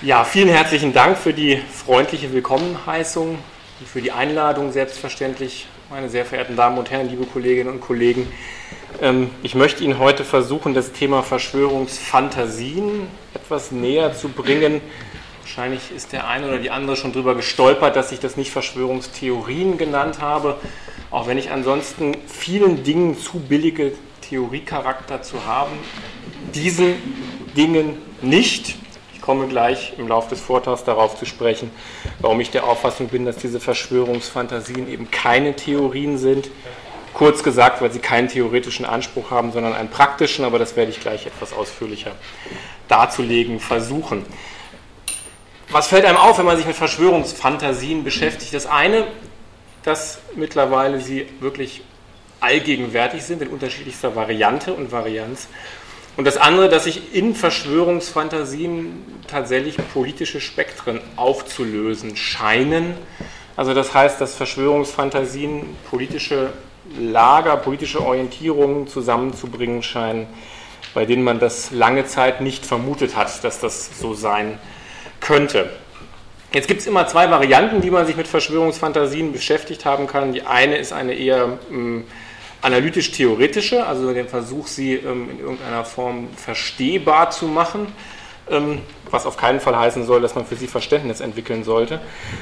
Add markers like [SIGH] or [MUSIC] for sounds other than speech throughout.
Ja, vielen herzlichen Dank für die freundliche Willkommenheißung und für die Einladung, selbstverständlich, meine sehr verehrten Damen und Herren, liebe Kolleginnen und Kollegen. Ähm, ich möchte Ihnen heute versuchen, das Thema Verschwörungsfantasien etwas näher zu bringen. Wahrscheinlich ist der eine oder die andere schon darüber gestolpert, dass ich das nicht Verschwörungstheorien genannt habe, auch wenn ich ansonsten vielen Dingen zu billige Theoriecharakter zu haben. Diesen Dingen nicht komme gleich im Laufe des Vortrags darauf zu sprechen, warum ich der Auffassung bin, dass diese Verschwörungsfantasien eben keine Theorien sind. Kurz gesagt, weil sie keinen theoretischen Anspruch haben, sondern einen praktischen, aber das werde ich gleich etwas ausführlicher darzulegen versuchen. Was fällt einem auf, wenn man sich mit Verschwörungsfantasien beschäftigt? Das eine, dass mittlerweile sie wirklich allgegenwärtig sind in unterschiedlichster Variante und Varianz. Und das andere, dass sich in Verschwörungsfantasien tatsächlich politische Spektren aufzulösen scheinen. Also das heißt, dass Verschwörungsfantasien politische Lager, politische Orientierungen zusammenzubringen scheinen, bei denen man das lange Zeit nicht vermutet hat, dass das so sein könnte. Jetzt gibt es immer zwei Varianten, wie man sich mit Verschwörungsfantasien beschäftigt haben kann. Die eine ist eine eher hm, analytisch-theoretische, also den Versuch, sie ähm, in irgendeiner Form verstehbar zu machen, ähm, was auf keinen Fall heißen soll, dass man für sie Verständnis entwickeln sollte.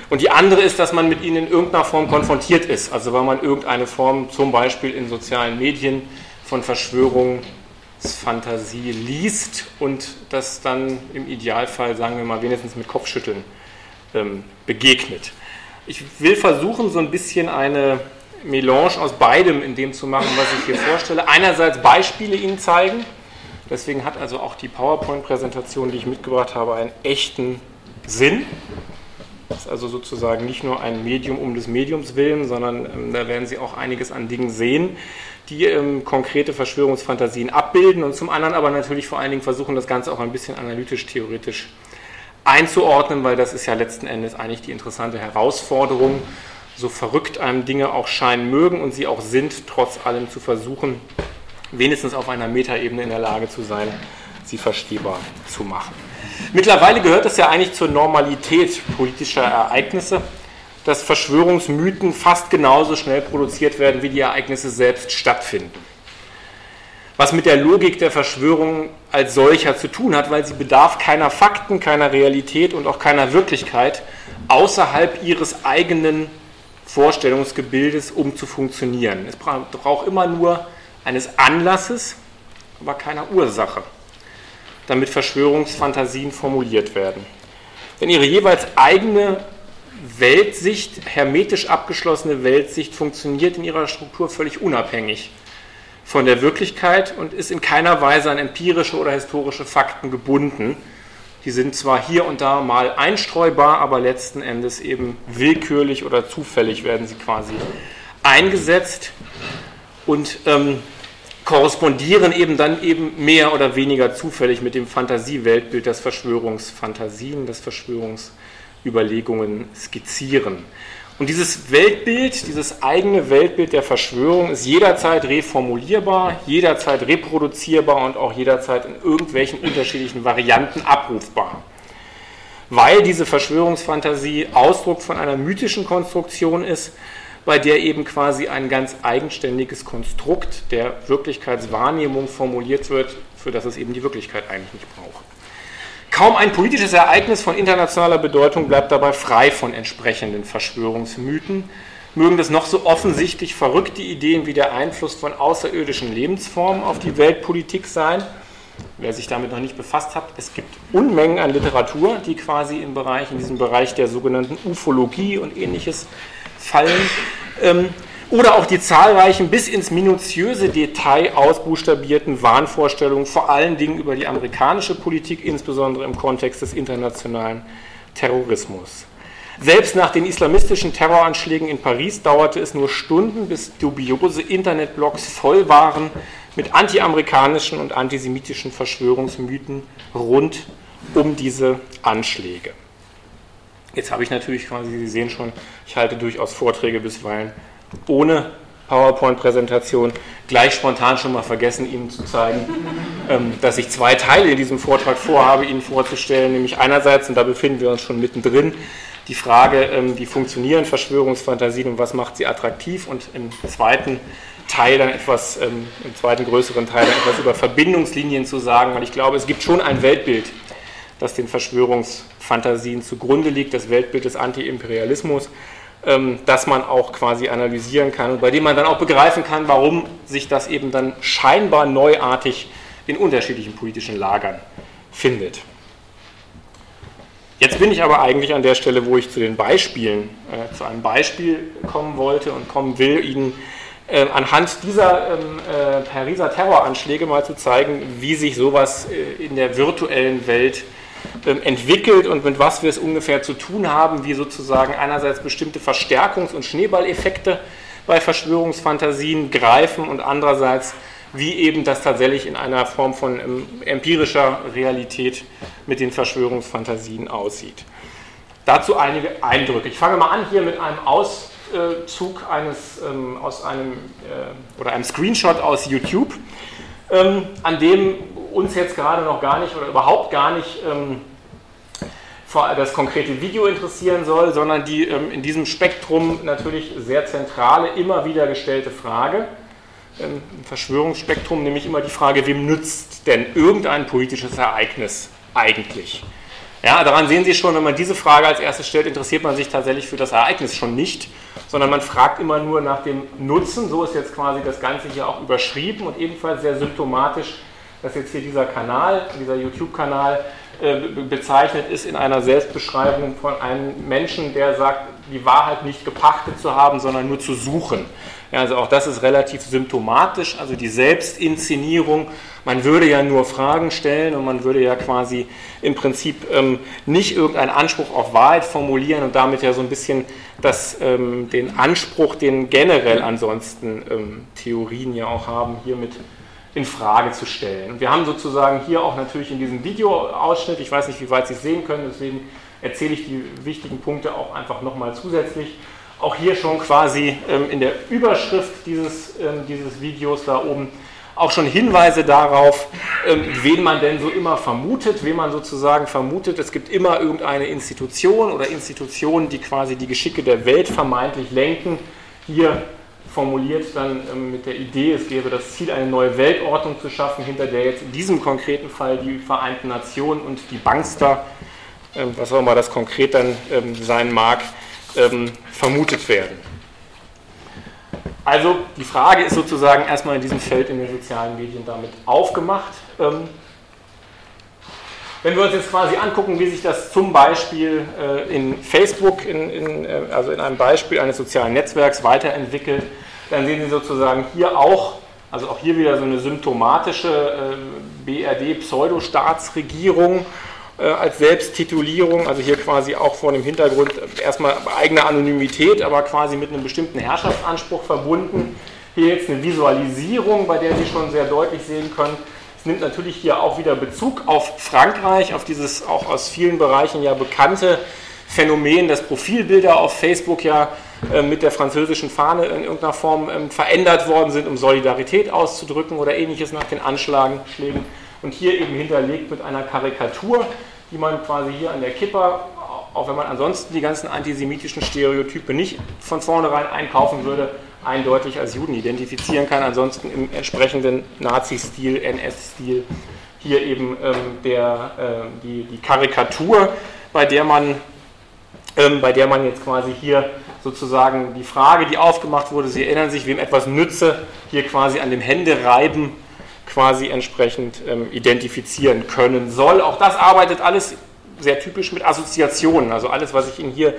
Und die andere ist, dass man mit ihnen in irgendeiner Form konfrontiert ist, also weil man irgendeine Form, zum Beispiel in sozialen Medien, von Verschwörungsfantasie liest und das dann im Idealfall, sagen wir mal, wenigstens mit Kopfschütteln ähm, begegnet. Ich will versuchen, so ein bisschen eine Melange aus beidem in dem zu machen, was ich hier vorstelle. Einerseits Beispiele Ihnen zeigen. Deswegen hat also auch die PowerPoint-Präsentation, die ich mitgebracht habe, einen echten Sinn. Das ist also sozusagen nicht nur ein Medium um des Mediums willen, sondern ähm, da werden Sie auch einiges an Dingen sehen, die ähm, konkrete Verschwörungsfantasien abbilden und zum anderen aber natürlich vor allen Dingen versuchen, das Ganze auch ein bisschen analytisch-theoretisch einzuordnen, weil das ist ja letzten Endes eigentlich die interessante Herausforderung so verrückt einem Dinge auch scheinen mögen und sie auch sind, trotz allem zu versuchen, wenigstens auf einer Metaebene in der Lage zu sein, sie verstehbar zu machen. Mittlerweile gehört es ja eigentlich zur Normalität politischer Ereignisse, dass Verschwörungsmythen fast genauso schnell produziert werden, wie die Ereignisse selbst stattfinden. Was mit der Logik der Verschwörung als solcher zu tun hat, weil sie bedarf keiner Fakten, keiner Realität und auch keiner Wirklichkeit außerhalb ihres eigenen Vorstellungsgebildes, um zu funktionieren. Es braucht immer nur eines Anlasses, aber keiner Ursache, damit Verschwörungsfantasien formuliert werden. Denn ihre jeweils eigene Weltsicht, hermetisch abgeschlossene Weltsicht, funktioniert in ihrer Struktur völlig unabhängig von der Wirklichkeit und ist in keiner Weise an empirische oder historische Fakten gebunden, die sind zwar hier und da mal einstreubar, aber letzten Endes eben willkürlich oder zufällig werden sie quasi eingesetzt und ähm, korrespondieren eben dann eben mehr oder weniger zufällig mit dem Fantasieweltbild, das Verschwörungsfantasien, das Verschwörungsüberlegungen skizzieren. Und dieses Weltbild, dieses eigene Weltbild der Verschwörung ist jederzeit reformulierbar, jederzeit reproduzierbar und auch jederzeit in irgendwelchen unterschiedlichen Varianten abrufbar. Weil diese Verschwörungsfantasie Ausdruck von einer mythischen Konstruktion ist, bei der eben quasi ein ganz eigenständiges Konstrukt der Wirklichkeitswahrnehmung formuliert wird, für das es eben die Wirklichkeit eigentlich nicht braucht. Kaum ein politisches Ereignis von internationaler Bedeutung bleibt dabei frei von entsprechenden Verschwörungsmythen. Mögen das noch so offensichtlich verrückte Ideen wie der Einfluss von außerirdischen Lebensformen auf die Weltpolitik sein. Wer sich damit noch nicht befasst hat, es gibt Unmengen an Literatur, die quasi im Bereich, in diesem Bereich der sogenannten Ufologie und ähnliches fallen. Ähm, oder auch die zahlreichen bis ins minutiöse Detail ausbuchstabierten Wahnvorstellungen, vor allen Dingen über die amerikanische Politik, insbesondere im Kontext des internationalen Terrorismus. Selbst nach den islamistischen Terroranschlägen in Paris dauerte es nur Stunden, bis dubiose Internetblogs voll waren mit antiamerikanischen und antisemitischen Verschwörungsmythen rund um diese Anschläge. Jetzt habe ich natürlich quasi, Sie sehen schon, ich halte durchaus Vorträge bisweilen ohne PowerPoint-Präsentation gleich spontan schon mal vergessen, Ihnen zu zeigen, [LAUGHS] ähm, dass ich zwei Teile in diesem Vortrag vorhabe, Ihnen vorzustellen. Nämlich einerseits, und da befinden wir uns schon mittendrin, die Frage, ähm, wie funktionieren Verschwörungsfantasien und was macht sie attraktiv und im zweiten Teil dann etwas, ähm, im zweiten größeren Teil dann etwas über Verbindungslinien zu sagen, weil ich glaube, es gibt schon ein Weltbild, das den Verschwörungsfantasien zugrunde liegt, das Weltbild des Antiimperialismus, ähm, das man auch quasi analysieren kann und bei dem man dann auch begreifen kann, warum sich das eben dann scheinbar neuartig in unterschiedlichen politischen Lagern findet. Jetzt bin ich aber eigentlich an der Stelle, wo ich zu den Beispielen, äh, zu einem Beispiel kommen wollte und kommen will, Ihnen äh, anhand dieser ähm, äh, Pariser Terroranschläge mal zu zeigen, wie sich sowas äh, in der virtuellen Welt entwickelt und mit was wir es ungefähr zu tun haben, wie sozusagen einerseits bestimmte Verstärkungs- und Schneeballeffekte bei Verschwörungsfantasien greifen und andererseits wie eben das tatsächlich in einer Form von ähm, empirischer Realität mit den Verschwörungsfantasien aussieht. Dazu einige Eindrücke. Ich fange mal an hier mit einem Auszug eines, ähm, aus einem, äh, oder einem Screenshot aus YouTube, ähm, an dem uns jetzt gerade noch gar nicht oder überhaupt gar nicht ähm, das konkrete Video interessieren soll, sondern die ähm, in diesem Spektrum natürlich sehr zentrale, immer wieder gestellte Frage im Verschwörungsspektrum, nämlich immer die Frage, wem nützt denn irgendein politisches Ereignis eigentlich? Ja, daran sehen Sie schon, wenn man diese Frage als erstes stellt, interessiert man sich tatsächlich für das Ereignis schon nicht, sondern man fragt immer nur nach dem Nutzen. So ist jetzt quasi das Ganze hier auch überschrieben und ebenfalls sehr symptomatisch, dass jetzt hier dieser Kanal, dieser YouTube-Kanal äh, bezeichnet ist in einer Selbstbeschreibung von einem Menschen, der sagt, die Wahrheit nicht gepachtet zu haben, sondern nur zu suchen. Ja, also auch das ist relativ symptomatisch, also die Selbstinszenierung. Man würde ja nur Fragen stellen und man würde ja quasi im Prinzip ähm, nicht irgendeinen Anspruch auf Wahrheit formulieren und damit ja so ein bisschen das, ähm, den Anspruch, den generell ansonsten ähm, Theorien ja auch haben, hiermit in Frage zu stellen. wir haben sozusagen hier auch natürlich in diesem Videoausschnitt, ich weiß nicht, wie weit Sie es sehen können, deswegen erzähle ich die wichtigen Punkte auch einfach nochmal zusätzlich auch hier schon quasi ähm, in der Überschrift dieses, ähm, dieses Videos da oben auch schon Hinweise darauf, ähm, wen man denn so immer vermutet, wen man sozusagen vermutet. Es gibt immer irgendeine Institution oder Institutionen, die quasi die Geschicke der Welt vermeintlich lenken. Hier formuliert dann ähm, mit der Idee, es gäbe das Ziel, eine neue Weltordnung zu schaffen, hinter der jetzt in diesem konkreten Fall die Vereinten Nationen und die Bankster, ähm, was auch immer das konkret dann ähm, sein mag, ähm, vermutet werden. Also die Frage ist sozusagen erstmal in diesem Feld in den sozialen Medien damit aufgemacht. Ähm, wenn wir uns jetzt quasi angucken, wie sich das zum Beispiel äh, in Facebook, in, in, äh, also in einem Beispiel eines sozialen Netzwerks weiterentwickelt, dann sehen Sie sozusagen hier auch, also auch hier wieder so eine symptomatische äh, BRD-Pseudostaatsregierung äh, als Selbsttitulierung, also hier quasi auch vor dem Hintergrund erstmal eigene Anonymität, aber quasi mit einem bestimmten Herrschaftsanspruch verbunden. Hier jetzt eine Visualisierung, bei der Sie schon sehr deutlich sehen können, es nimmt natürlich hier auch wieder Bezug auf Frankreich, auf dieses auch aus vielen Bereichen ja bekannte Phänomen, dass Profilbilder auf Facebook ja äh, mit der französischen Fahne in irgendeiner Form ähm, verändert worden sind, um Solidarität auszudrücken oder ähnliches nach den Anschlägen und hier eben hinterlegt mit einer Karikatur, die man quasi hier an der Kipper, auch wenn man ansonsten die ganzen antisemitischen Stereotype nicht von vornherein einkaufen würde, eindeutig als Juden identifizieren kann. Ansonsten im entsprechenden Nazi-Stil, NS-Stil, hier eben ähm, der, äh, die, die Karikatur, bei der man ähm, bei der man jetzt quasi hier sozusagen die Frage, die aufgemacht wurde, Sie erinnern sich, wem etwas nütze, hier quasi an dem Händereiben quasi entsprechend ähm, identifizieren können soll. Auch das arbeitet alles sehr typisch mit Assoziationen. Also alles, was ich Ihnen hier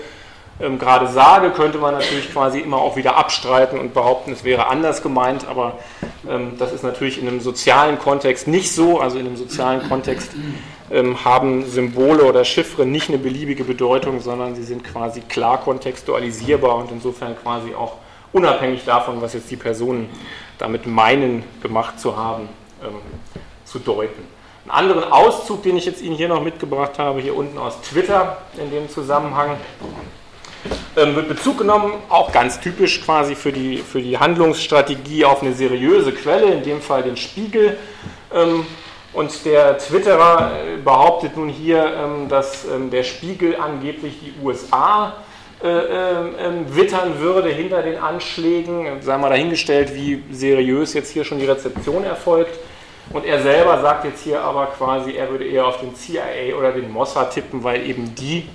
ähm, gerade sage, könnte man natürlich quasi immer auch wieder abstreiten und behaupten, es wäre anders gemeint, aber ähm, das ist natürlich in einem sozialen Kontext nicht so. Also in einem sozialen Kontext haben Symbole oder Chiffren nicht eine beliebige Bedeutung, sondern sie sind quasi klar kontextualisierbar und insofern quasi auch unabhängig davon, was jetzt die Personen damit meinen, gemacht zu haben, ähm, zu deuten. Einen anderen Auszug, den ich jetzt Ihnen hier noch mitgebracht habe, hier unten aus Twitter in dem Zusammenhang, ähm, wird Bezug genommen, auch ganz typisch quasi für die, für die Handlungsstrategie auf eine seriöse Quelle, in dem Fall den Spiegel. Ähm, und der Twitterer äh, behauptet nun hier, ähm, dass ähm, der Spiegel angeblich die USA äh, äh, wittern würde hinter den Anschlägen. Sei mal dahingestellt, wie seriös jetzt hier schon die Rezeption erfolgt. Und er selber sagt jetzt hier aber quasi, er würde eher auf den CIA oder den Mossad tippen, weil eben die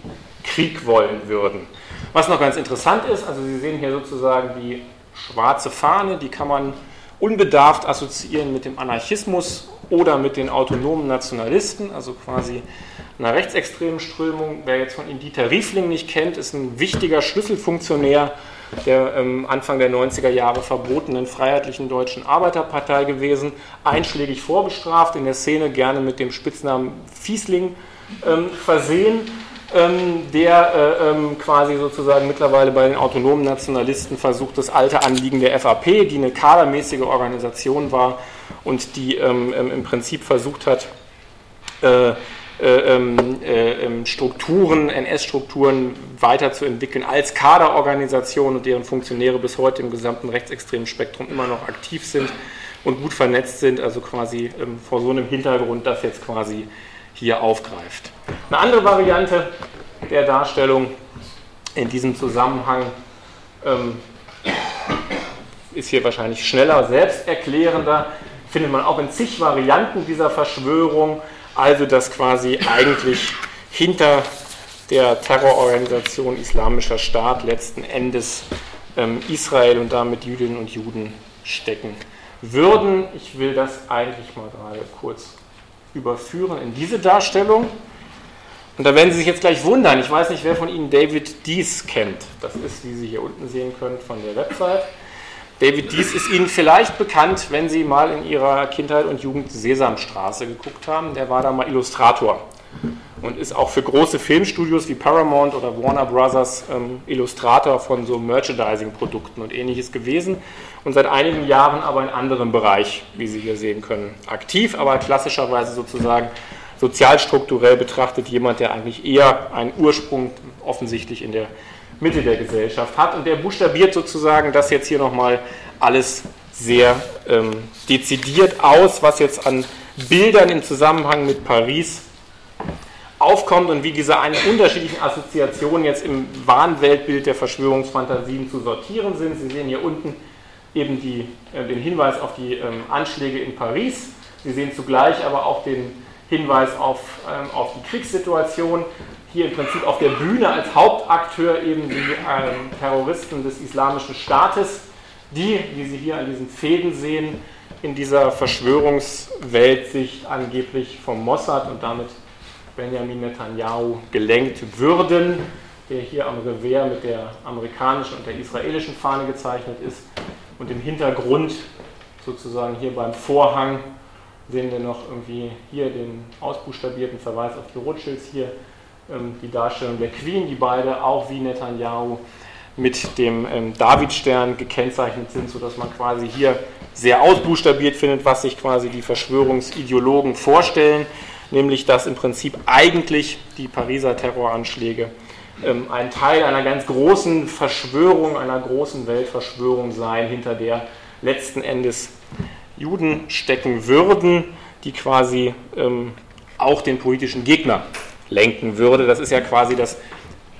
Krieg wollen würden. Was noch ganz interessant ist, also Sie sehen hier sozusagen die schwarze Fahne, die kann man unbedarft assoziieren mit dem Anarchismus oder mit den autonomen Nationalisten, also quasi einer rechtsextremen Strömung. Wer jetzt von Ihnen Dieter Riefling nicht kennt, ist ein wichtiger Schlüsselfunktionär der ähm, Anfang der 90er Jahre verbotenen Freiheitlichen Deutschen Arbeiterpartei gewesen, einschlägig vorbestraft, in der Szene gerne mit dem Spitznamen Fiesling ähm, versehen, ähm, der äh, ähm, quasi sozusagen mittlerweile bei den autonomen Nationalisten versucht, das alte Anliegen der FAP, die eine kadermäßige Organisation war und die ähm, ähm, im Prinzip versucht hat, äh, äh, ähm, äh, ähm, Strukturen, NS-Strukturen weiterzuentwickeln als Kaderorganisation und deren Funktionäre bis heute im gesamten rechtsextremen Spektrum immer noch aktiv sind und gut vernetzt sind, also quasi vor so einem Hintergrund das jetzt quasi hier aufgreift. Eine andere Variante der Darstellung in diesem Zusammenhang ähm, ist hier wahrscheinlich schneller, selbsterklärender, findet man auch in zig Varianten dieser Verschwörung. Also dass quasi eigentlich hinter der Terrororganisation Islamischer Staat letzten Endes ähm, Israel und damit Jüdinnen und Juden stecken würden. Ich will das eigentlich mal gerade kurz überführen in diese Darstellung. Und da werden Sie sich jetzt gleich wundern. Ich weiß nicht, wer von Ihnen David Dees kennt. Das ist, wie Sie hier unten sehen können, von der Website. David Dies ist Ihnen vielleicht bekannt, wenn Sie mal in Ihrer Kindheit und Jugend Sesamstraße geguckt haben. Der war da mal Illustrator und ist auch für große Filmstudios wie Paramount oder Warner Brothers ähm, Illustrator von so Merchandising-Produkten und ähnliches gewesen und seit einigen Jahren aber in anderem Bereich, wie Sie hier sehen können, aktiv, aber klassischerweise sozusagen sozialstrukturell betrachtet jemand, der eigentlich eher einen Ursprung offensichtlich in der Mitte der Gesellschaft hat. Und der buchstabiert sozusagen das jetzt hier nochmal alles sehr ähm, dezidiert aus, was jetzt an Bildern im Zusammenhang mit Paris aufkommt und wie diese unterschiedlichen Assoziationen jetzt im Wahnweltbild der Verschwörungsfantasien zu sortieren sind. Sie sehen hier unten eben die, äh, den Hinweis auf die ähm, Anschläge in Paris. Sie sehen zugleich aber auch den Hinweis auf, ähm, auf die Kriegssituation hier im Prinzip auf der Bühne als Hauptakteur eben die ähm, Terroristen des Islamischen Staates, die, wie Sie hier an diesen Fäden sehen, in dieser Verschwörungsweltsicht angeblich vom Mossad und damit Benjamin Netanyahu gelenkt würden, der hier am Revers mit der amerikanischen und der israelischen Fahne gezeichnet ist. Und im Hintergrund, sozusagen hier beim Vorhang, sehen wir noch irgendwie hier den ausbuchstabierten Verweis auf die Rothschilds hier ähm, die Darstellung der Queen, die beide auch wie Netanyahu mit dem ähm, Davidstern gekennzeichnet sind, sodass man quasi hier sehr ausbuchstabiert findet, was sich quasi die Verschwörungsideologen vorstellen, nämlich dass im Prinzip eigentlich die Pariser Terroranschläge ähm, ein Teil einer ganz großen Verschwörung, einer großen Weltverschwörung seien, hinter der letzten Endes Juden stecken würden, die quasi ähm, auch den politischen Gegner lenken würde. Das ist ja quasi das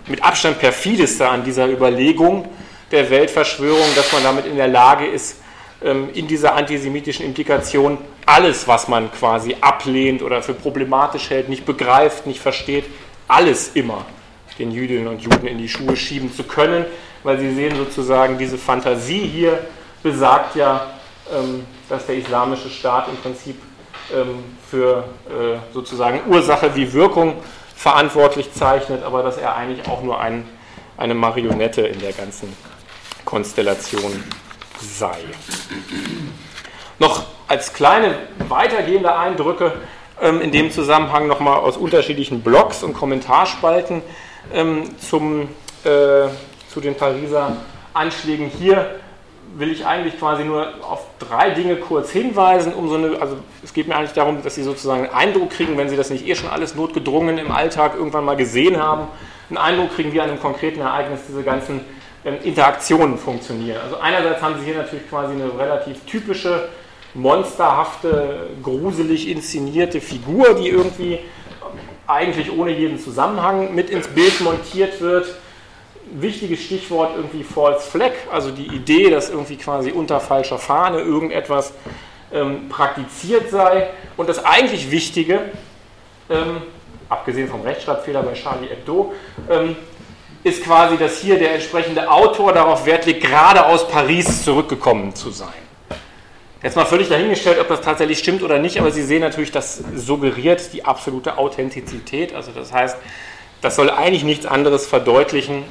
mit Abstand perfideste an dieser Überlegung der Weltverschwörung, dass man damit in der Lage ist, in dieser antisemitischen Implikation alles, was man quasi ablehnt oder für problematisch hält, nicht begreift, nicht versteht, alles immer den Jüdinnen und Juden in die Schuhe schieben zu können, weil sie sehen sozusagen, diese Fantasie hier besagt ja, ähm, dass der islamische Staat im Prinzip ähm, für äh, sozusagen Ursache wie Wirkung verantwortlich zeichnet, aber dass er eigentlich auch nur ein, eine Marionette in der ganzen Konstellation sei. Noch als kleine weitergehende Eindrücke ähm, in dem Zusammenhang nochmal aus unterschiedlichen Blogs und Kommentarspalten ähm, zum, äh, zu den Pariser Anschlägen hier will ich eigentlich quasi nur auf drei Dinge kurz hinweisen, um so eine, also es geht mir eigentlich darum, dass Sie sozusagen einen Eindruck kriegen, wenn Sie das nicht eh schon alles notgedrungen im Alltag irgendwann mal gesehen haben, einen Eindruck kriegen, wie an einem konkreten Ereignis diese ganzen Interaktionen funktionieren. Also einerseits haben Sie hier natürlich quasi eine relativ typische, monsterhafte, gruselig inszenierte Figur, die irgendwie eigentlich ohne jeden Zusammenhang mit ins Bild montiert wird wichtiges Stichwort irgendwie False Flag, also die Idee, dass irgendwie quasi unter falscher Fahne irgendetwas ähm, praktiziert sei. Und das eigentlich Wichtige, ähm, abgesehen vom Rechtschreibfehler bei Charlie Hebdo, ähm, ist quasi, dass hier der entsprechende Autor darauf Wert legt, gerade aus Paris zurückgekommen zu sein. Jetzt mal völlig dahingestellt, ob das tatsächlich stimmt oder nicht, aber Sie sehen natürlich, das suggeriert die absolute Authentizität. Also das heißt, das soll eigentlich nichts anderes verdeutlichen,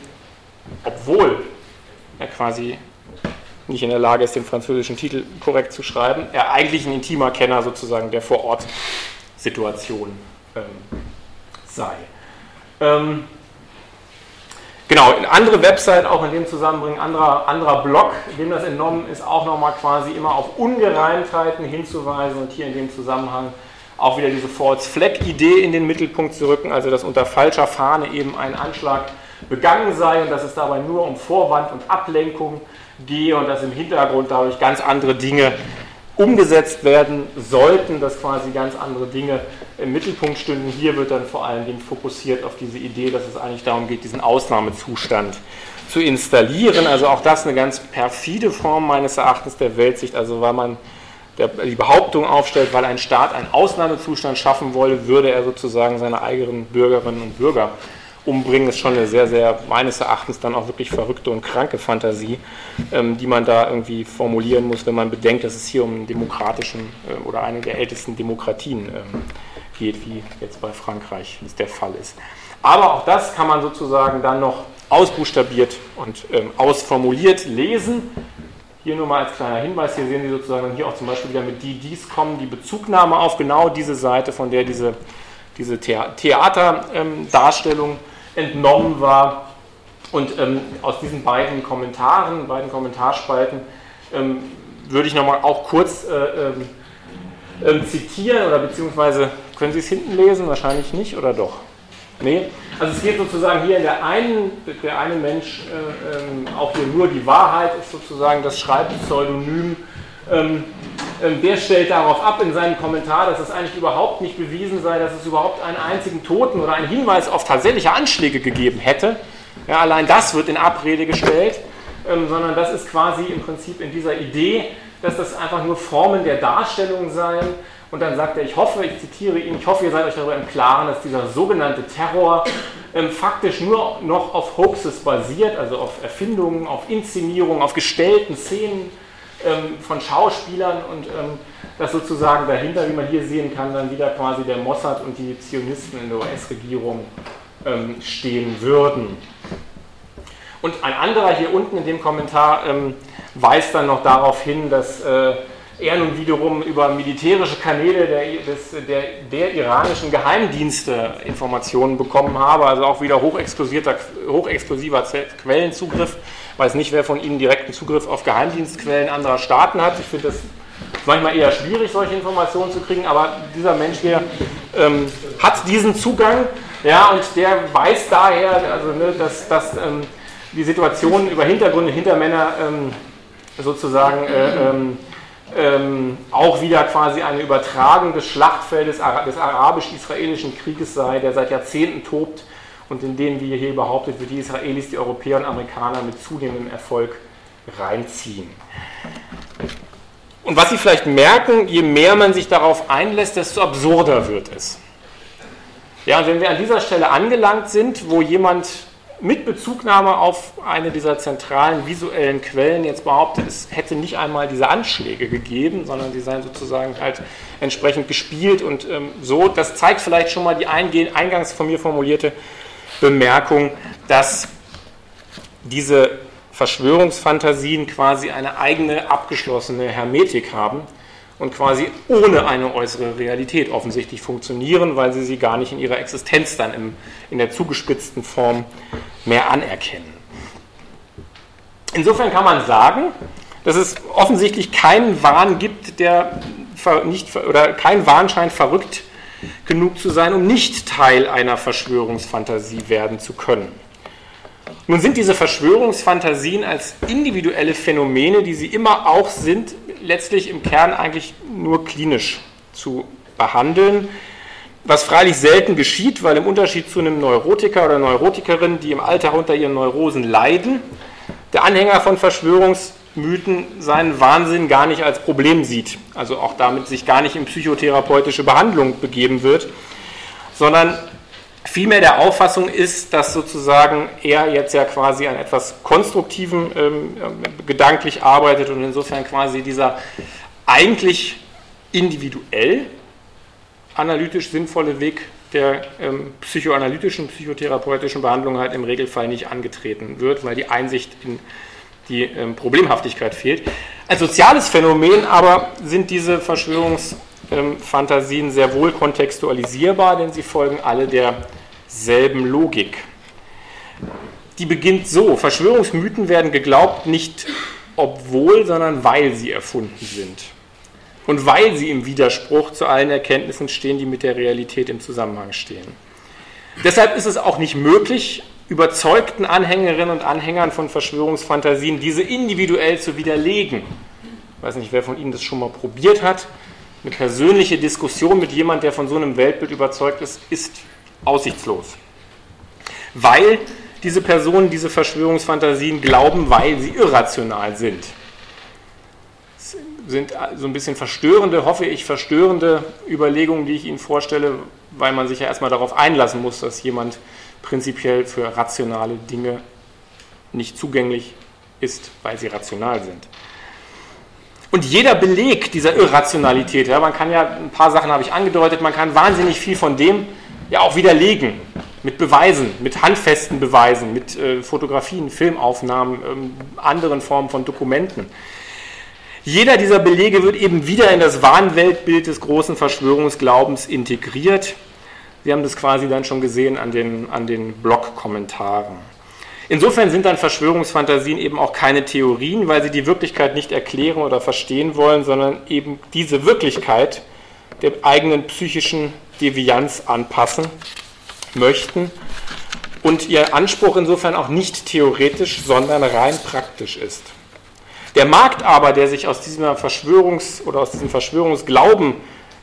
obwohl er quasi nicht in der Lage ist, den französischen Titel korrekt zu schreiben, er eigentlich ein intimer Kenner sozusagen der Vorort-Situation ähm, sei. Ähm, genau, andere Website, auch in dem Zusammenbringen, anderer, anderer Blog, dem das entnommen ist, auch nochmal quasi immer auf Ungereimtheiten hinzuweisen und hier in dem Zusammenhang auch wieder diese False Flag-Idee in den Mittelpunkt zu rücken, also dass unter falscher Fahne eben ein Anschlag begangen sei und dass es dabei nur um Vorwand und Ablenkung gehe und dass im Hintergrund dadurch ganz andere Dinge umgesetzt werden sollten, dass quasi ganz andere Dinge im Mittelpunkt stünden. Hier wird dann vor allen Dingen fokussiert auf diese Idee, dass es eigentlich darum geht, diesen Ausnahmezustand zu installieren. Also auch das eine ganz perfide Form meines Erachtens der Weltsicht, also weil man die Behauptung aufstellt, weil ein Staat einen Ausnahmezustand schaffen wolle, würde er sozusagen seine eigenen Bürgerinnen und Bürger umbringen, ist schon eine sehr, sehr, meines Erachtens dann auch wirklich verrückte und kranke Fantasie, ähm, die man da irgendwie formulieren muss, wenn man bedenkt, dass es hier um einen demokratischen äh, oder eine der ältesten Demokratien ähm, geht, wie jetzt bei Frankreich es der Fall ist. Aber auch das kann man sozusagen dann noch ausbuchstabiert und ähm, ausformuliert lesen. Hier nur mal als kleiner Hinweis, hier sehen Sie sozusagen hier auch zum Beispiel wieder mit die dies kommen, die Bezugnahme auf genau diese Seite, von der diese, diese Theaterdarstellung entnommen war. Und ähm, aus diesen beiden Kommentaren, beiden Kommentarspalten, ähm, würde ich nochmal auch kurz äh, ähm, ähm, zitieren oder beziehungsweise können Sie es hinten lesen? Wahrscheinlich nicht oder doch? Nee. Also es geht sozusagen hier in der einen, der eine Mensch, äh, ähm, auch hier nur die Wahrheit ist sozusagen das Schreibpseudonym. Ähm, ähm, der stellt darauf ab in seinem Kommentar, dass es eigentlich überhaupt nicht bewiesen sei, dass es überhaupt einen einzigen Toten oder einen Hinweis auf tatsächliche Anschläge gegeben hätte. Ja, allein das wird in Abrede gestellt, ähm, sondern das ist quasi im Prinzip in dieser Idee, dass das einfach nur Formen der Darstellung seien. Und dann sagt er, ich hoffe, ich zitiere ihn, ich hoffe, ihr seid euch darüber im Klaren, dass dieser sogenannte Terror ähm, faktisch nur noch auf Hoaxes basiert, also auf Erfindungen, auf Inszenierungen, auf gestellten Szenen ähm, von Schauspielern und ähm, dass sozusagen dahinter, wie man hier sehen kann, dann wieder quasi der Mossad und die Zionisten in der US-Regierung ähm, stehen würden. Und ein anderer hier unten in dem Kommentar ähm, weist dann noch darauf hin, dass äh, er nun wiederum über militärische Kanäle der, des, der, der, iranischen Geheimdienste Informationen bekommen habe, also auch wieder hochexklusiver, hochexklusiver Quellenzugriff. Weiß nicht, wer von Ihnen direkten Zugriff auf Geheimdienstquellen anderer Staaten hat. Ich finde das manchmal eher schwierig, solche Informationen zu kriegen, aber dieser Mensch hier ähm, hat diesen Zugang ja, und der weiß daher, also, ne, dass, dass ähm, die Situation über Hintergründe, Hintermänner ähm, sozusagen äh, ähm, ähm, auch wieder quasi eine Übertragung des Schlachtfeldes des arabisch-israelischen Krieges sei, der seit Jahrzehnten tobt und in den, wie hier behauptet wird, die Israelis, die Europäer und Amerikaner mit zunehmendem Erfolg reinziehen. Und was Sie vielleicht merken, je mehr man sich darauf einlässt, desto absurder wird es. Ja, und wenn wir an dieser Stelle angelangt sind, wo jemand mit Bezugnahme auf eine dieser zentralen visuellen Quellen jetzt behauptet, es hätte nicht einmal diese Anschläge gegeben, sondern sie seien sozusagen halt entsprechend gespielt und ähm, so. Das zeigt vielleicht schon mal die eingangs von mir formulierte Bemerkung, dass diese Verschwörungsfantasien quasi eine eigene abgeschlossene Hermetik haben und quasi ohne eine äußere Realität offensichtlich funktionieren, weil sie sie gar nicht in ihrer Existenz dann im, in der zugespitzten Form mehr anerkennen. Insofern kann man sagen, dass es offensichtlich keinen Wahn gibt, der nicht, oder kein Wahn scheint verrückt genug zu sein, um nicht Teil einer Verschwörungsfantasie werden zu können. Nun sind diese Verschwörungsfantasien als individuelle Phänomene, die sie immer auch sind, letztlich im Kern eigentlich nur klinisch zu behandeln, was freilich selten geschieht, weil im Unterschied zu einem Neurotiker oder Neurotikerin, die im Alltag unter ihren Neurosen leiden, der Anhänger von Verschwörungsmythen seinen Wahnsinn gar nicht als Problem sieht, also auch damit sich gar nicht in psychotherapeutische Behandlung begeben wird, sondern vielmehr der Auffassung ist, dass sozusagen er jetzt ja quasi an etwas Konstruktivem ähm, gedanklich arbeitet und insofern quasi dieser eigentlich individuell analytisch sinnvolle Weg der ähm, psychoanalytischen, psychotherapeutischen Behandlung halt im Regelfall nicht angetreten wird, weil die Einsicht in die ähm, Problemhaftigkeit fehlt. Als soziales Phänomen aber sind diese Verschwörungsfantasien sehr wohl kontextualisierbar, denn sie folgen alle derselben Logik. Die beginnt so, Verschwörungsmythen werden geglaubt nicht obwohl, sondern weil sie erfunden sind und weil sie im Widerspruch zu allen Erkenntnissen stehen, die mit der Realität im Zusammenhang stehen. Deshalb ist es auch nicht möglich, überzeugten Anhängerinnen und Anhängern von Verschwörungsfantasien diese individuell zu widerlegen. Ich weiß nicht, wer von Ihnen das schon mal probiert hat. Eine persönliche Diskussion mit jemandem, der von so einem Weltbild überzeugt ist, ist aussichtslos. Weil diese Personen diese Verschwörungsfantasien glauben, weil sie irrational sind sind so ein bisschen verstörende, hoffe ich, verstörende Überlegungen, die ich Ihnen vorstelle, weil man sich ja erstmal darauf einlassen muss, dass jemand prinzipiell für rationale Dinge nicht zugänglich ist, weil sie rational sind. Und jeder Beleg dieser Irrationalität, ja, man kann ja, ein paar Sachen habe ich angedeutet, man kann wahnsinnig viel von dem ja auch widerlegen, mit Beweisen, mit handfesten Beweisen, mit äh, Fotografien, Filmaufnahmen, ähm, anderen Formen von Dokumenten. Jeder dieser Belege wird eben wieder in das Wahnweltbild des großen Verschwörungsglaubens integriert. Sie haben das quasi dann schon gesehen an den, an den Blog-Kommentaren. Insofern sind dann Verschwörungsfantasien eben auch keine Theorien, weil sie die Wirklichkeit nicht erklären oder verstehen wollen, sondern eben diese Wirklichkeit der eigenen psychischen Devianz anpassen möchten und ihr Anspruch insofern auch nicht theoretisch, sondern rein praktisch ist. Der Markt aber, der sich aus diesem Verschwörungs- oder aus diesem Verschwörungsglauben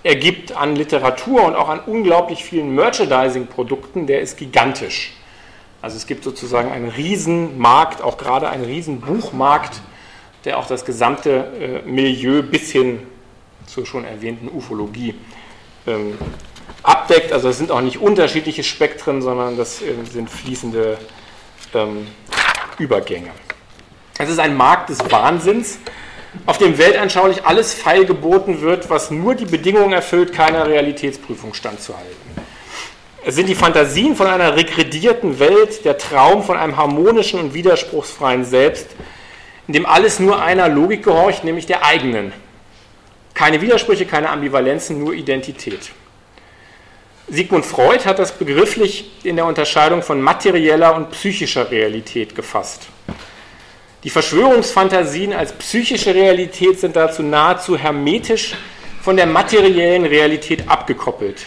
ergibt an Literatur und auch an unglaublich vielen Merchandising-Produkten, der ist gigantisch. Also es gibt sozusagen einen Riesenmarkt, auch gerade einen Riesenbuchmarkt, der auch das gesamte äh, Milieu bis hin zur schon erwähnten Ufologie ähm, abdeckt. Also es sind auch nicht unterschiedliche Spektren, sondern das äh, sind fließende ähm, Übergänge. Es ist ein Markt des Wahnsinns, auf dem weltanschaulich alles feilgeboten wird, was nur die Bedingungen erfüllt, keiner Realitätsprüfung standzuhalten. Es sind die Fantasien von einer regredierten Welt, der Traum von einem harmonischen und widerspruchsfreien Selbst, in dem alles nur einer Logik gehorcht, nämlich der eigenen. Keine Widersprüche, keine Ambivalenzen, nur Identität. Sigmund Freud hat das begrifflich in der Unterscheidung von materieller und psychischer Realität gefasst. Die Verschwörungsfantasien als psychische Realität sind dazu nahezu hermetisch von der materiellen Realität abgekoppelt.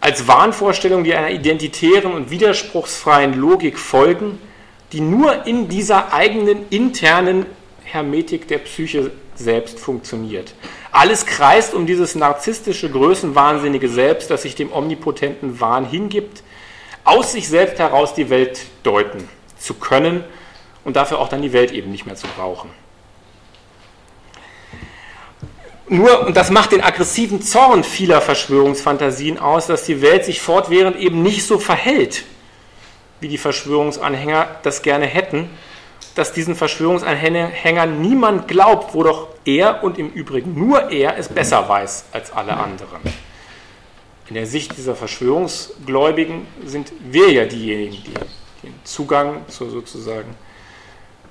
Als Wahnvorstellungen, die einer identitären und widerspruchsfreien Logik folgen, die nur in dieser eigenen internen Hermetik der Psyche selbst funktioniert. Alles kreist um dieses narzisstische, größenwahnsinnige Selbst, das sich dem omnipotenten Wahn hingibt, aus sich selbst heraus die Welt deuten zu können und dafür auch dann die Welt eben nicht mehr zu brauchen. Nur, und das macht den aggressiven Zorn vieler Verschwörungsfantasien aus, dass die Welt sich fortwährend eben nicht so verhält, wie die Verschwörungsanhänger das gerne hätten, dass diesen Verschwörungsanhängern niemand glaubt, wo doch er und im Übrigen nur er es besser weiß als alle anderen. In der Sicht dieser Verschwörungsgläubigen sind wir ja diejenigen, die den Zugang zu sozusagen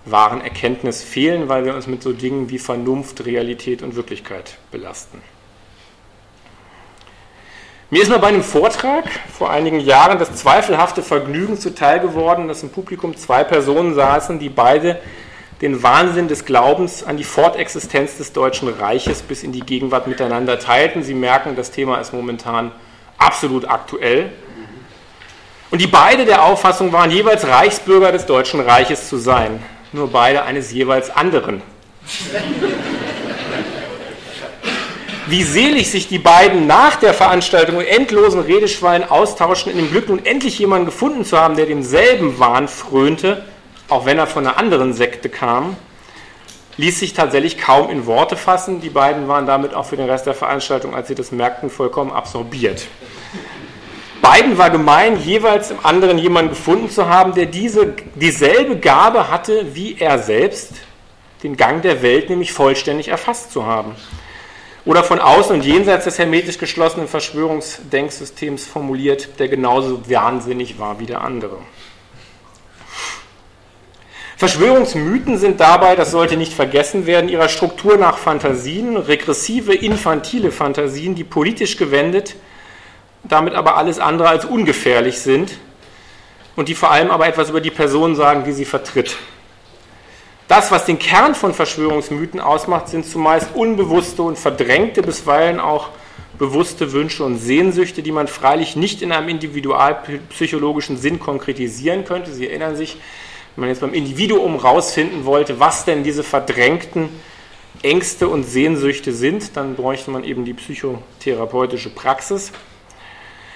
wahren Erkenntnis fehlen, weil wir uns mit so Dingen wie Vernunft, Realität und Wirklichkeit belasten. Mir ist mal bei einem Vortrag vor einigen Jahren das zweifelhafte Vergnügen zuteil geworden, dass im Publikum zwei Personen saßen, die beide den Wahnsinn des Glaubens an die Fortexistenz des Deutschen Reiches bis in die Gegenwart miteinander teilten. Sie merken, das Thema ist momentan absolut aktuell. Und die beide der Auffassung waren, jeweils Reichsbürger des Deutschen Reiches zu sein, nur beide eines jeweils anderen. Wie selig sich die beiden nach der Veranstaltung in endlosen Redeschwallen austauschen, in dem Glück nun endlich jemanden gefunden zu haben, der demselben Wahn frönte, auch wenn er von einer anderen Sekte kam, ließ sich tatsächlich kaum in Worte fassen. Die beiden waren damit auch für den Rest der Veranstaltung, als sie das merkten, vollkommen absorbiert. Beiden war gemein, jeweils im anderen jemanden gefunden zu haben, der diese, dieselbe Gabe hatte wie er selbst, den Gang der Welt nämlich vollständig erfasst zu haben. Oder von außen und jenseits des hermetisch geschlossenen Verschwörungsdenksystems formuliert, der genauso wahnsinnig war wie der andere. Verschwörungsmythen sind dabei, das sollte nicht vergessen werden, ihrer Struktur nach Fantasien, regressive, infantile Fantasien, die politisch gewendet, damit aber alles andere als ungefährlich sind und die vor allem aber etwas über die Person sagen, die sie vertritt. Das, was den Kern von Verschwörungsmythen ausmacht, sind zumeist unbewusste und verdrängte, bisweilen auch bewusste Wünsche und Sehnsüchte, die man freilich nicht in einem individualpsychologischen Sinn konkretisieren könnte. Sie erinnern sich, wenn man jetzt beim Individuum rausfinden wollte, was denn diese verdrängten Ängste und Sehnsüchte sind, dann bräuchte man eben die psychotherapeutische Praxis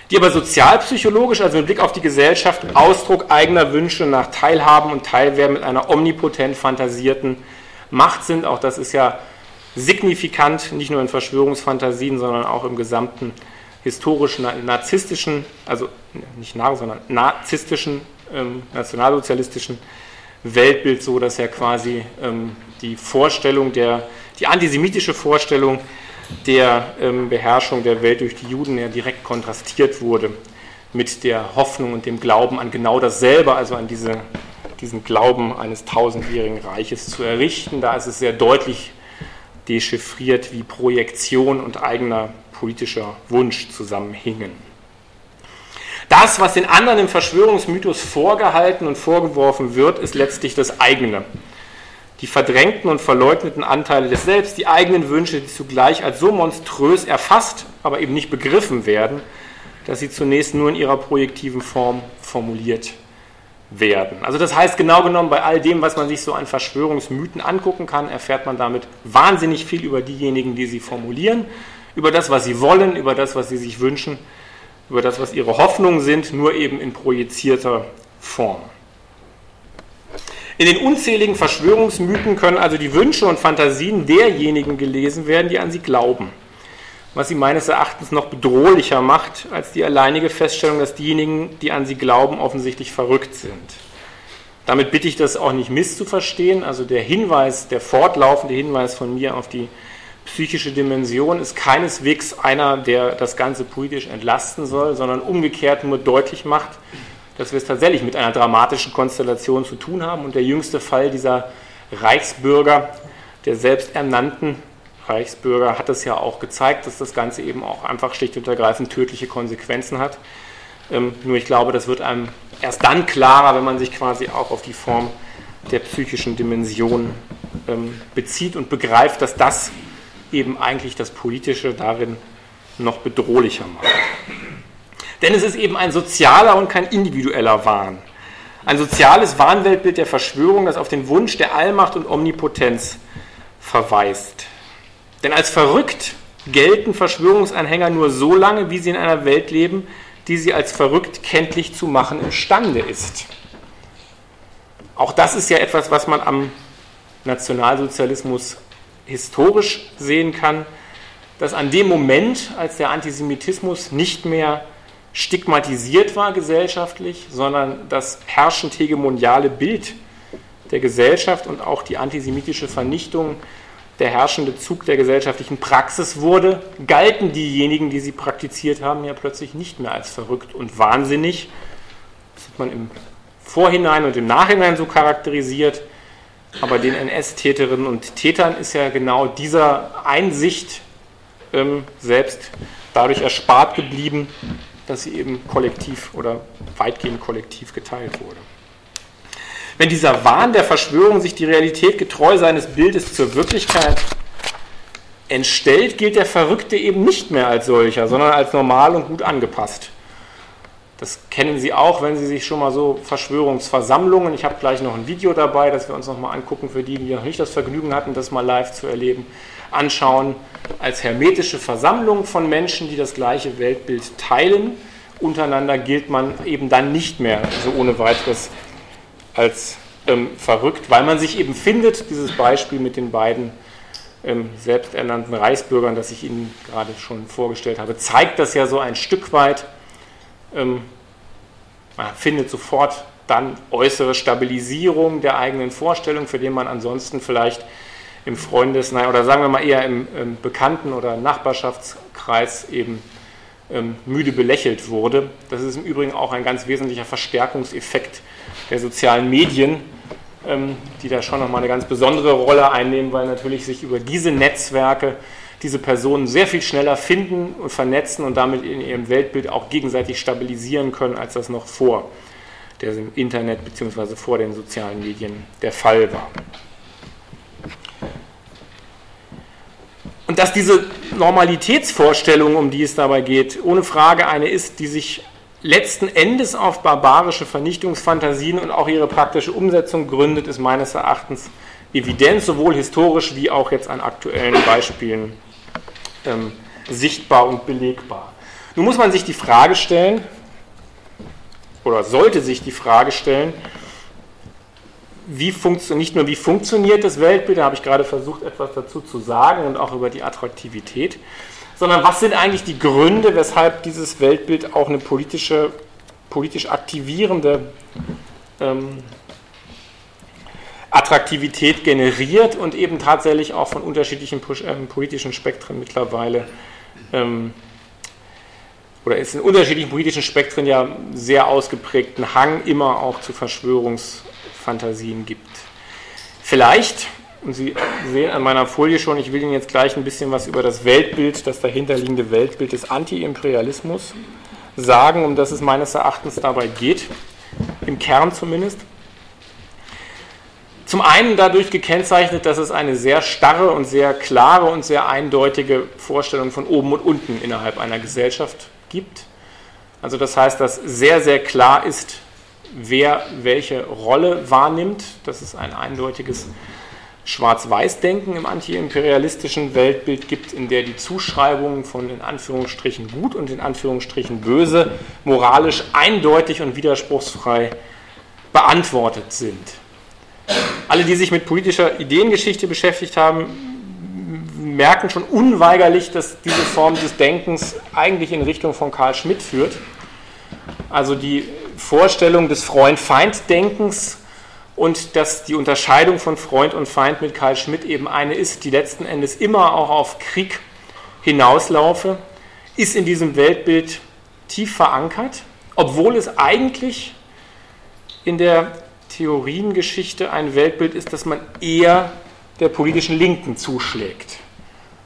die aber sozialpsychologisch, also mit Blick auf die Gesellschaft, Ausdruck eigener Wünsche nach Teilhaben und Teilwerden mit einer omnipotent fantasierten Macht sind. Auch das ist ja signifikant, nicht nur in Verschwörungsfantasien, sondern auch im gesamten historischen, narzisstischen, also nicht nach, sondern narzisstischen, ähm, nationalsozialistischen Weltbild so, dass ja quasi ähm, die Vorstellung der, die antisemitische Vorstellung der ähm, Beherrschung der Welt durch die Juden ja direkt kontrastiert wurde mit der Hoffnung und dem Glauben an genau dasselbe, also an diese, diesen Glauben eines tausendjährigen Reiches zu errichten. Da ist es sehr deutlich dechiffriert, wie Projektion und eigener politischer Wunsch zusammenhingen. Das, was den anderen im Verschwörungsmythos vorgehalten und vorgeworfen wird, ist letztlich das eigene die verdrängten und verleugneten Anteile des Selbst, die eigenen Wünsche, die zugleich als so monströs erfasst, aber eben nicht begriffen werden, dass sie zunächst nur in ihrer projektiven Form formuliert werden. Also das heißt, genau genommen, bei all dem, was man sich so an Verschwörungsmythen angucken kann, erfährt man damit wahnsinnig viel über diejenigen, die sie formulieren, über das, was sie wollen, über das, was sie sich wünschen, über das, was ihre Hoffnungen sind, nur eben in projizierter Form. In den unzähligen Verschwörungsmythen können also die Wünsche und Fantasien derjenigen gelesen werden, die an sie glauben. Was sie meines Erachtens noch bedrohlicher macht als die alleinige Feststellung, dass diejenigen, die an sie glauben, offensichtlich verrückt sind. Damit bitte ich das auch nicht misszuverstehen. Also der Hinweis, der fortlaufende Hinweis von mir auf die psychische Dimension ist keineswegs einer, der das Ganze politisch entlasten soll, sondern umgekehrt nur deutlich macht, dass wir es tatsächlich mit einer dramatischen Konstellation zu tun haben. Und der jüngste Fall dieser Reichsbürger, der selbsternannten Reichsbürger, hat es ja auch gezeigt, dass das Ganze eben auch einfach schlicht und ergreifend tödliche Konsequenzen hat. Ähm, nur ich glaube, das wird einem erst dann klarer, wenn man sich quasi auch auf die Form der psychischen Dimension ähm, bezieht und begreift, dass das eben eigentlich das Politische darin noch bedrohlicher macht. Denn es ist eben ein sozialer und kein individueller Wahn. Ein soziales Wahnweltbild der Verschwörung, das auf den Wunsch der Allmacht und Omnipotenz verweist. Denn als verrückt gelten Verschwörungsanhänger nur so lange, wie sie in einer Welt leben, die sie als verrückt kenntlich zu machen imstande ist. Auch das ist ja etwas, was man am Nationalsozialismus historisch sehen kann, dass an dem Moment, als der Antisemitismus nicht mehr stigmatisiert war gesellschaftlich, sondern das herrschend hegemoniale Bild der Gesellschaft und auch die antisemitische Vernichtung der herrschende Zug der gesellschaftlichen Praxis wurde, galten diejenigen, die sie praktiziert haben, ja plötzlich nicht mehr als verrückt und wahnsinnig. Das hat man im Vorhinein und im Nachhinein so charakterisiert. Aber den NS-Täterinnen und Tätern ist ja genau dieser Einsicht ähm, selbst dadurch erspart geblieben, dass sie eben kollektiv oder weitgehend kollektiv geteilt wurde. Wenn dieser Wahn der Verschwörung sich die Realität getreu seines Bildes zur Wirklichkeit entstellt, gilt der Verrückte eben nicht mehr als solcher, sondern als normal und gut angepasst. Das kennen Sie auch, wenn Sie sich schon mal so Verschwörungsversammlungen, ich habe gleich noch ein Video dabei, das wir uns noch mal angucken, für die, die noch nicht das Vergnügen hatten, das mal live zu erleben, anschauen, als hermetische Versammlung von Menschen, die das gleiche Weltbild teilen. Untereinander gilt man eben dann nicht mehr so ohne weiteres als ähm, verrückt, weil man sich eben findet, dieses Beispiel mit den beiden ähm, selbsternannten Reichsbürgern, das ich Ihnen gerade schon vorgestellt habe, zeigt das ja so ein Stück weit. Ähm, man findet sofort dann äußere Stabilisierung der eigenen Vorstellung, für den man ansonsten vielleicht im Freundes- oder sagen wir mal eher im, im Bekannten- oder Nachbarschaftskreis eben ähm, müde belächelt wurde. Das ist im Übrigen auch ein ganz wesentlicher Verstärkungseffekt der sozialen Medien, ähm, die da schon nochmal eine ganz besondere Rolle einnehmen, weil natürlich sich über diese Netzwerke diese Personen sehr viel schneller finden und vernetzen und damit in ihrem Weltbild auch gegenseitig stabilisieren können, als das noch vor dem Internet bzw. vor den sozialen Medien der Fall war. Und dass diese Normalitätsvorstellung, um die es dabei geht, ohne Frage eine ist, die sich letzten Endes auf barbarische Vernichtungsfantasien und auch ihre praktische Umsetzung gründet, ist meines Erachtens evident, sowohl historisch wie auch jetzt an aktuellen Beispielen ähm, sichtbar und belegbar. Nun muss man sich die Frage stellen, oder sollte sich die Frage stellen, wie nicht nur wie funktioniert das Weltbild, da habe ich gerade versucht, etwas dazu zu sagen und auch über die Attraktivität, sondern was sind eigentlich die Gründe, weshalb dieses Weltbild auch eine politische, politisch aktivierende ähm, Attraktivität generiert und eben tatsächlich auch von unterschiedlichen ähm, politischen Spektren mittlerweile ähm, oder ist in unterschiedlichen politischen Spektren ja sehr ausgeprägten Hang immer auch zu Verschwörungsfantasien gibt. Vielleicht, und Sie sehen an meiner Folie schon, ich will Ihnen jetzt gleich ein bisschen was über das Weltbild, das dahinterliegende Weltbild des Anti-Imperialismus sagen, um das es meines Erachtens dabei geht, im Kern zumindest. Zum einen dadurch gekennzeichnet, dass es eine sehr starre und sehr klare und sehr eindeutige Vorstellung von oben und unten innerhalb einer Gesellschaft gibt. Also das heißt, dass sehr, sehr klar ist, wer welche Rolle wahrnimmt. Das ist ein eindeutiges Schwarz-Weiß-Denken im antiimperialistischen Weltbild gibt, in der die Zuschreibungen von in Anführungsstrichen gut und in Anführungsstrichen böse moralisch eindeutig und widerspruchsfrei beantwortet sind. Alle, die sich mit politischer Ideengeschichte beschäftigt haben, merken schon unweigerlich, dass diese Form des Denkens eigentlich in Richtung von Karl Schmidt führt. Also die Vorstellung des Freund-Feind-Denkens und dass die Unterscheidung von Freund und Feind mit Karl Schmidt eben eine ist, die letzten Endes immer auch auf Krieg hinauslaufe, ist in diesem Weltbild tief verankert, obwohl es eigentlich in der Theoriengeschichte ein Weltbild ist, das man eher der politischen Linken zuschlägt.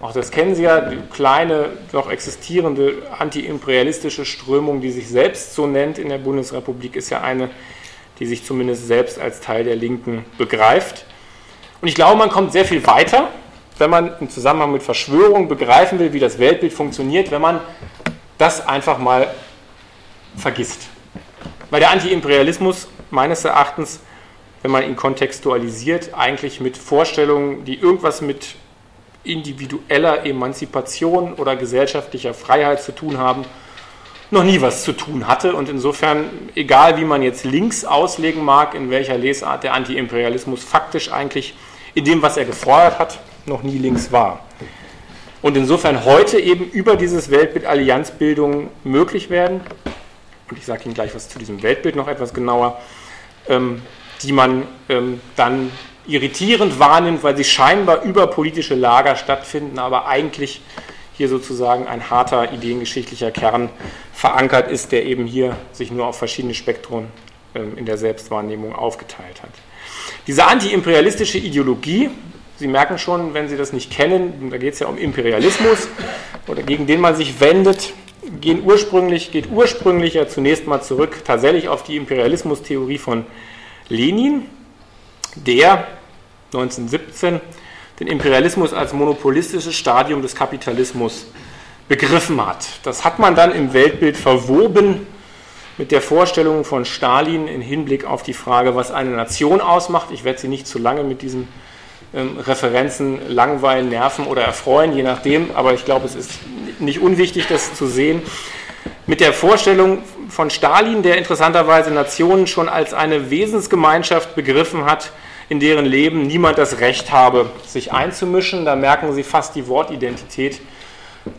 Auch das kennen Sie ja, die kleine, noch existierende antiimperialistische Strömung, die sich selbst so nennt in der Bundesrepublik, ist ja eine, die sich zumindest selbst als Teil der Linken begreift. Und ich glaube, man kommt sehr viel weiter, wenn man im Zusammenhang mit Verschwörung begreifen will, wie das Weltbild funktioniert, wenn man das einfach mal vergisst. Weil der Antiimperialismus meines Erachtens, wenn man ihn kontextualisiert, eigentlich mit Vorstellungen, die irgendwas mit individueller Emanzipation oder gesellschaftlicher Freiheit zu tun haben, noch nie was zu tun hatte. Und insofern, egal wie man jetzt links auslegen mag, in welcher Lesart der Antiimperialismus faktisch eigentlich in dem, was er gefordert hat, noch nie links war. Und insofern heute eben über dieses Weltbild Allianzbildung möglich werden. Und ich sage Ihnen gleich was zu diesem Weltbild noch etwas genauer die man ähm, dann irritierend wahrnimmt, weil sie scheinbar über politische Lager stattfinden, aber eigentlich hier sozusagen ein harter ideengeschichtlicher Kern verankert ist, der eben hier sich nur auf verschiedene Spektren ähm, in der Selbstwahrnehmung aufgeteilt hat. Diese antiimperialistische Ideologie, Sie merken schon, wenn Sie das nicht kennen, da geht es ja um Imperialismus oder gegen den man sich wendet, gehen ursprünglich, geht ursprünglich ja zunächst mal zurück tatsächlich auf die Imperialismustheorie von Lenin. der 1917 den Imperialismus als monopolistisches Stadium des Kapitalismus begriffen hat. Das hat man dann im Weltbild verwoben mit der Vorstellung von Stalin im Hinblick auf die Frage, was eine Nation ausmacht. Ich werde Sie nicht zu lange mit diesen ähm, Referenzen langweilen, nerven oder erfreuen, je nachdem, aber ich glaube, es ist nicht unwichtig, das zu sehen. Mit der Vorstellung von Stalin, der interessanterweise Nationen schon als eine Wesensgemeinschaft begriffen hat, in deren Leben niemand das Recht habe, sich einzumischen. Da merken Sie fast die Wortidentität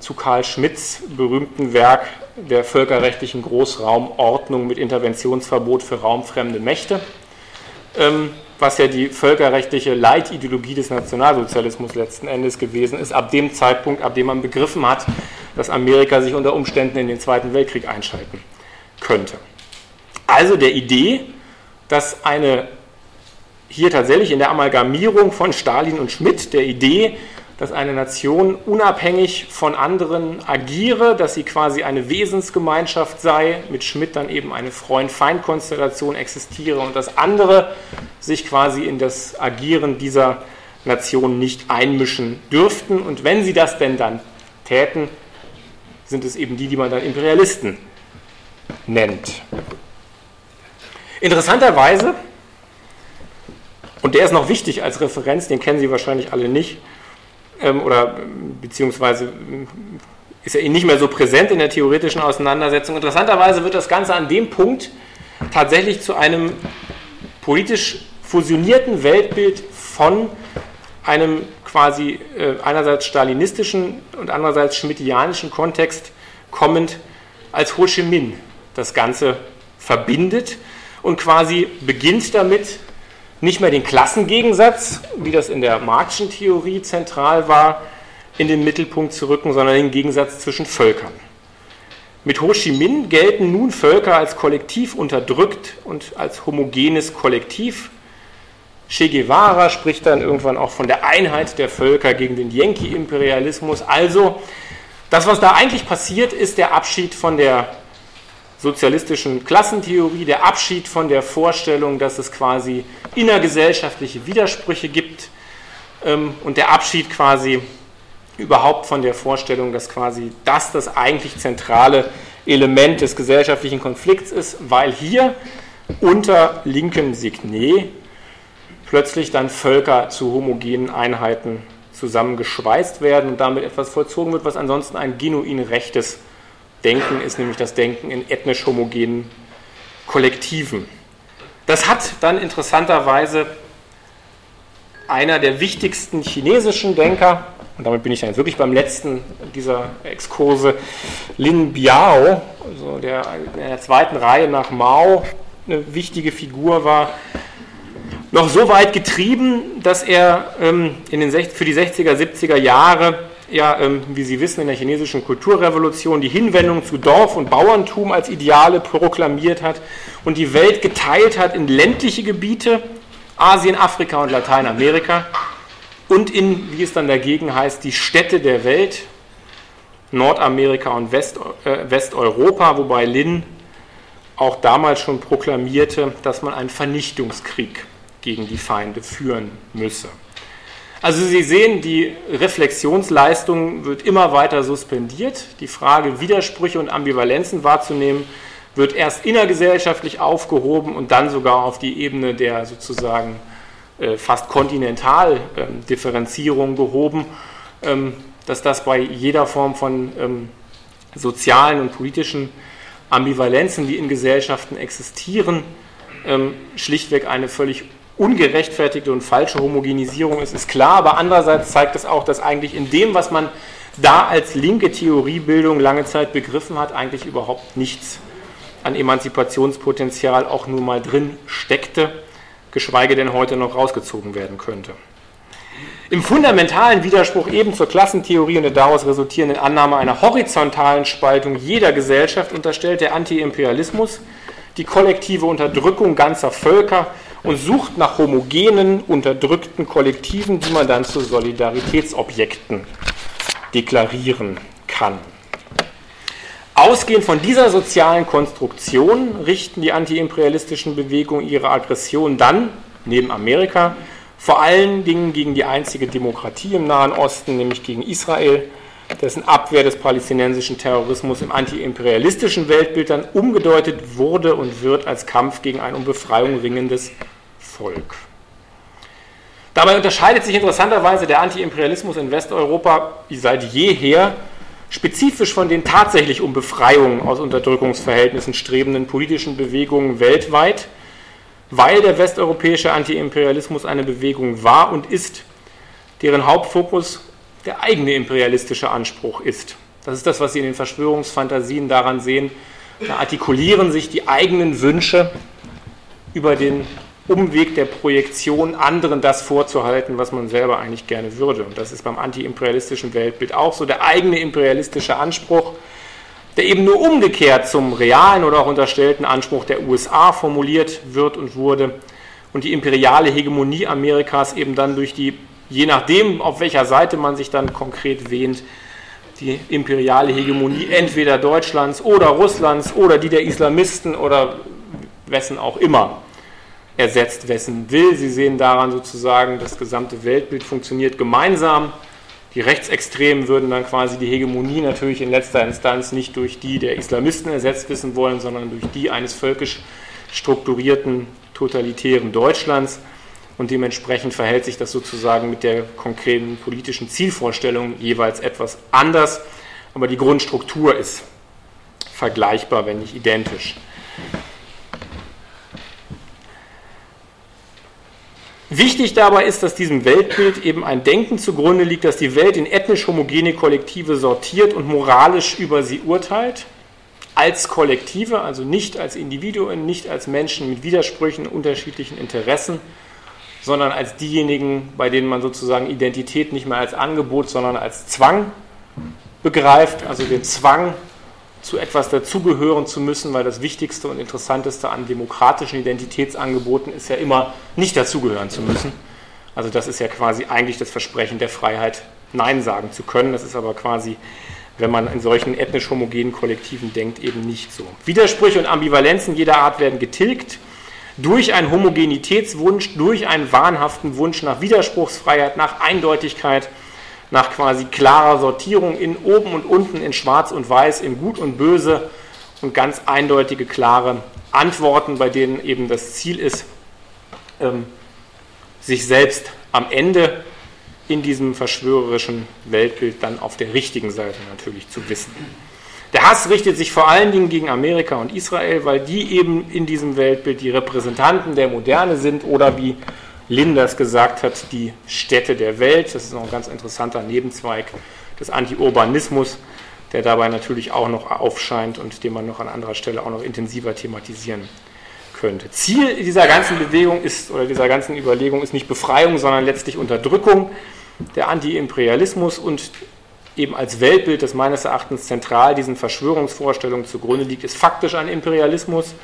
zu Karl Schmidts berühmten Werk der völkerrechtlichen Großraumordnung mit Interventionsverbot für raumfremde Mächte, ähm, was ja die völkerrechtliche Leitideologie des Nationalsozialismus letzten Endes gewesen ist, ab dem Zeitpunkt, ab dem man begriffen hat, dass Amerika sich unter Umständen in den Zweiten Weltkrieg einschalten könnte. Also der Idee, dass eine hier tatsächlich in der Amalgamierung von Stalin und Schmidt der Idee, dass eine Nation unabhängig von anderen agiere, dass sie quasi eine Wesensgemeinschaft sei, mit Schmidt dann eben eine Freund-Feind-Konstellation existiere und dass andere sich quasi in das Agieren dieser Nation nicht einmischen dürften. Und wenn sie das denn dann täten, sind es eben die, die man dann Imperialisten nennt. Interessanterweise und der ist noch wichtig als Referenz, den kennen Sie wahrscheinlich alle nicht, ähm, oder beziehungsweise äh, ist er nicht mehr so präsent in der theoretischen Auseinandersetzung. Interessanterweise wird das Ganze an dem Punkt tatsächlich zu einem politisch fusionierten Weltbild von einem quasi äh, einerseits stalinistischen und andererseits schmittianischen Kontext kommend, als Ho Chi Minh das Ganze verbindet und quasi beginnt damit, nicht mehr den Klassengegensatz, wie das in der Marxischen Theorie zentral war, in den Mittelpunkt zu rücken, sondern den Gegensatz zwischen Völkern. Mit Ho Chi Minh gelten nun Völker als kollektiv unterdrückt und als homogenes Kollektiv. Che Guevara spricht dann irgendwann auch von der Einheit der Völker gegen den Yankee-Imperialismus. Also, das, was da eigentlich passiert, ist der Abschied von der sozialistischen Klassentheorie, der Abschied von der Vorstellung, dass es quasi innergesellschaftliche Widersprüche gibt ähm, und der Abschied quasi überhaupt von der Vorstellung, dass quasi das das eigentlich zentrale Element des gesellschaftlichen Konflikts ist, weil hier unter linkem Signet plötzlich dann Völker zu homogenen Einheiten zusammengeschweißt werden und damit etwas vollzogen wird, was ansonsten ein genuin rechtes Denken ist nämlich das Denken in ethnisch homogenen Kollektiven. Das hat dann interessanterweise einer der wichtigsten chinesischen Denker, und damit bin ich dann wirklich beim letzten dieser Exkurse, Lin Biao, also der in der zweiten Reihe nach Mao eine wichtige Figur war, noch so weit getrieben, dass er ähm, in den, für die 60er, 70er Jahre ja, ähm, wie Sie wissen, in der chinesischen Kulturrevolution die Hinwendung zu Dorf- und Bauerntum als Ideale proklamiert hat und die Welt geteilt hat in ländliche Gebiete, Asien, Afrika und Lateinamerika und in, wie es dann dagegen heißt, die Städte der Welt, Nordamerika und West, äh, Westeuropa, wobei Lin auch damals schon proklamierte, dass man einen Vernichtungskrieg gegen die Feinde führen müsse. Also Sie sehen, die Reflexionsleistung wird immer weiter suspendiert. Die Frage, Widersprüche und Ambivalenzen wahrzunehmen, wird erst innergesellschaftlich aufgehoben und dann sogar auf die Ebene der sozusagen äh, fast Kontinentaldifferenzierung ähm, gehoben, ähm, dass das bei jeder Form von ähm, sozialen und politischen Ambivalenzen, die in Gesellschaften existieren, schlichtweg eine völlig ungerechtfertigte und falsche Homogenisierung ist, ist klar, aber andererseits zeigt es auch, dass eigentlich in dem, was man da als linke Theoriebildung lange Zeit begriffen hat, eigentlich überhaupt nichts an Emanzipationspotenzial auch nur mal drin steckte, geschweige denn heute noch rausgezogen werden könnte. Im fundamentalen Widerspruch eben zur Klassentheorie und der daraus resultierenden Annahme einer horizontalen Spaltung jeder Gesellschaft unterstellt der Antiimperialismus die kollektive Unterdrückung ganzer Völker und sucht nach homogenen, unterdrückten Kollektiven, die man dann zu Solidaritätsobjekten deklarieren kann. Ausgehend von dieser sozialen Konstruktion richten die antiimperialistischen Bewegungen ihre Aggression dann neben Amerika, vor allen Dingen gegen die einzige Demokratie im Nahen Osten, nämlich gegen Israel, dessen Abwehr des palästinensischen Terrorismus im antiimperialistischen Weltbild dann umgedeutet wurde und wird als Kampf gegen ein um Befreiung ringendes Volk. Dabei unterscheidet sich interessanterweise der Antiimperialismus in Westeuropa seit jeher spezifisch von den tatsächlich um Befreiung aus Unterdrückungsverhältnissen strebenden politischen Bewegungen weltweit – weil der westeuropäische Antiimperialismus eine Bewegung war und ist, deren Hauptfokus der eigene imperialistische Anspruch ist. Das ist das, was Sie in den Verschwörungsfantasien daran sehen. Da artikulieren sich die eigenen Wünsche über den Umweg der Projektion, anderen das vorzuhalten, was man selber eigentlich gerne würde. Und das ist beim antiimperialistischen Weltbild auch so. Der eigene imperialistische Anspruch der eben nur umgekehrt zum realen oder auch unterstellten Anspruch der USA formuliert wird und wurde und die imperiale Hegemonie Amerikas eben dann durch die, je nachdem, auf welcher Seite man sich dann konkret wähnt, die imperiale Hegemonie entweder Deutschlands oder Russlands oder die der Islamisten oder wessen auch immer ersetzt, wessen will. Sie sehen daran sozusagen, das gesamte Weltbild funktioniert gemeinsam die Rechtsextremen würden dann quasi die Hegemonie natürlich in letzter Instanz nicht durch die der Islamisten ersetzt wissen wollen, sondern durch die eines völkisch strukturierten totalitären Deutschlands. Und dementsprechend verhält sich das sozusagen mit der konkreten politischen Zielvorstellung jeweils etwas anders. Aber die Grundstruktur ist vergleichbar, wenn nicht identisch. Wichtig dabei ist, dass diesem Weltbild eben ein Denken zugrunde liegt, dass die Welt in ethnisch homogene Kollektive sortiert und moralisch über sie urteilt, als Kollektive, also nicht als Individuen, nicht als Menschen mit Widersprüchen, unterschiedlichen Interessen, sondern als diejenigen, bei denen man sozusagen Identität nicht mehr als Angebot, sondern als Zwang begreift, also den Zwang zu etwas dazugehören zu müssen, weil das Wichtigste und Interessanteste an demokratischen Identitätsangeboten ist ja immer, nicht dazugehören zu müssen. Also das ist ja quasi eigentlich das Versprechen der Freiheit, Nein sagen zu können. Das ist aber quasi, wenn man in solchen ethnisch homogenen Kollektiven denkt, eben nicht so. Widersprüche und Ambivalenzen jeder Art werden getilgt durch einen Homogenitätswunsch, durch einen wahnhaften Wunsch nach Widerspruchsfreiheit, nach Eindeutigkeit – nach quasi klarer Sortierung in oben und unten in schwarz und weiß, in gut und böse und ganz eindeutige, klare Antworten, bei denen eben das Ziel ist, ähm, sich selbst am Ende in diesem verschwörerischen Weltbild dann auf der richtigen Seite natürlich zu wissen. Der Hass richtet sich vor allen Dingen gegen Amerika und Israel, weil die eben in diesem Weltbild die Repräsentanten der Moderne sind oder wie Linders gesagt hat, die Städte der Welt. Das ist noch ein ganz interessanter Nebenzweig des Anti-Urbanismus, der dabei natürlich auch noch aufscheint und den man noch an anderer Stelle auch noch intensiver thematisieren könnte. Ziel dieser ganzen Bewegung ist oder dieser ganzen Überlegung ist nicht Befreiung, sondern letztlich Unterdrückung. Der Anti-Imperialismus und eben als Weltbild, das meines Erachtens zentral diesen Verschwörungsvorstellungen zugrunde liegt, ist faktisch ein Imperialismus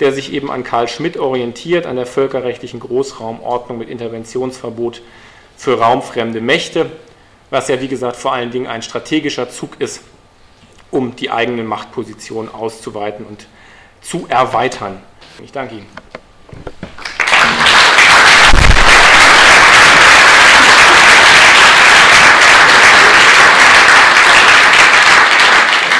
der sich eben an Karl Schmidt orientiert, an der völkerrechtlichen Großraumordnung mit Interventionsverbot für raumfremde Mächte, was ja wie gesagt vor allen Dingen ein strategischer Zug ist, um die eigenen Machtpositionen auszuweiten und zu erweitern. Ich danke Ihnen.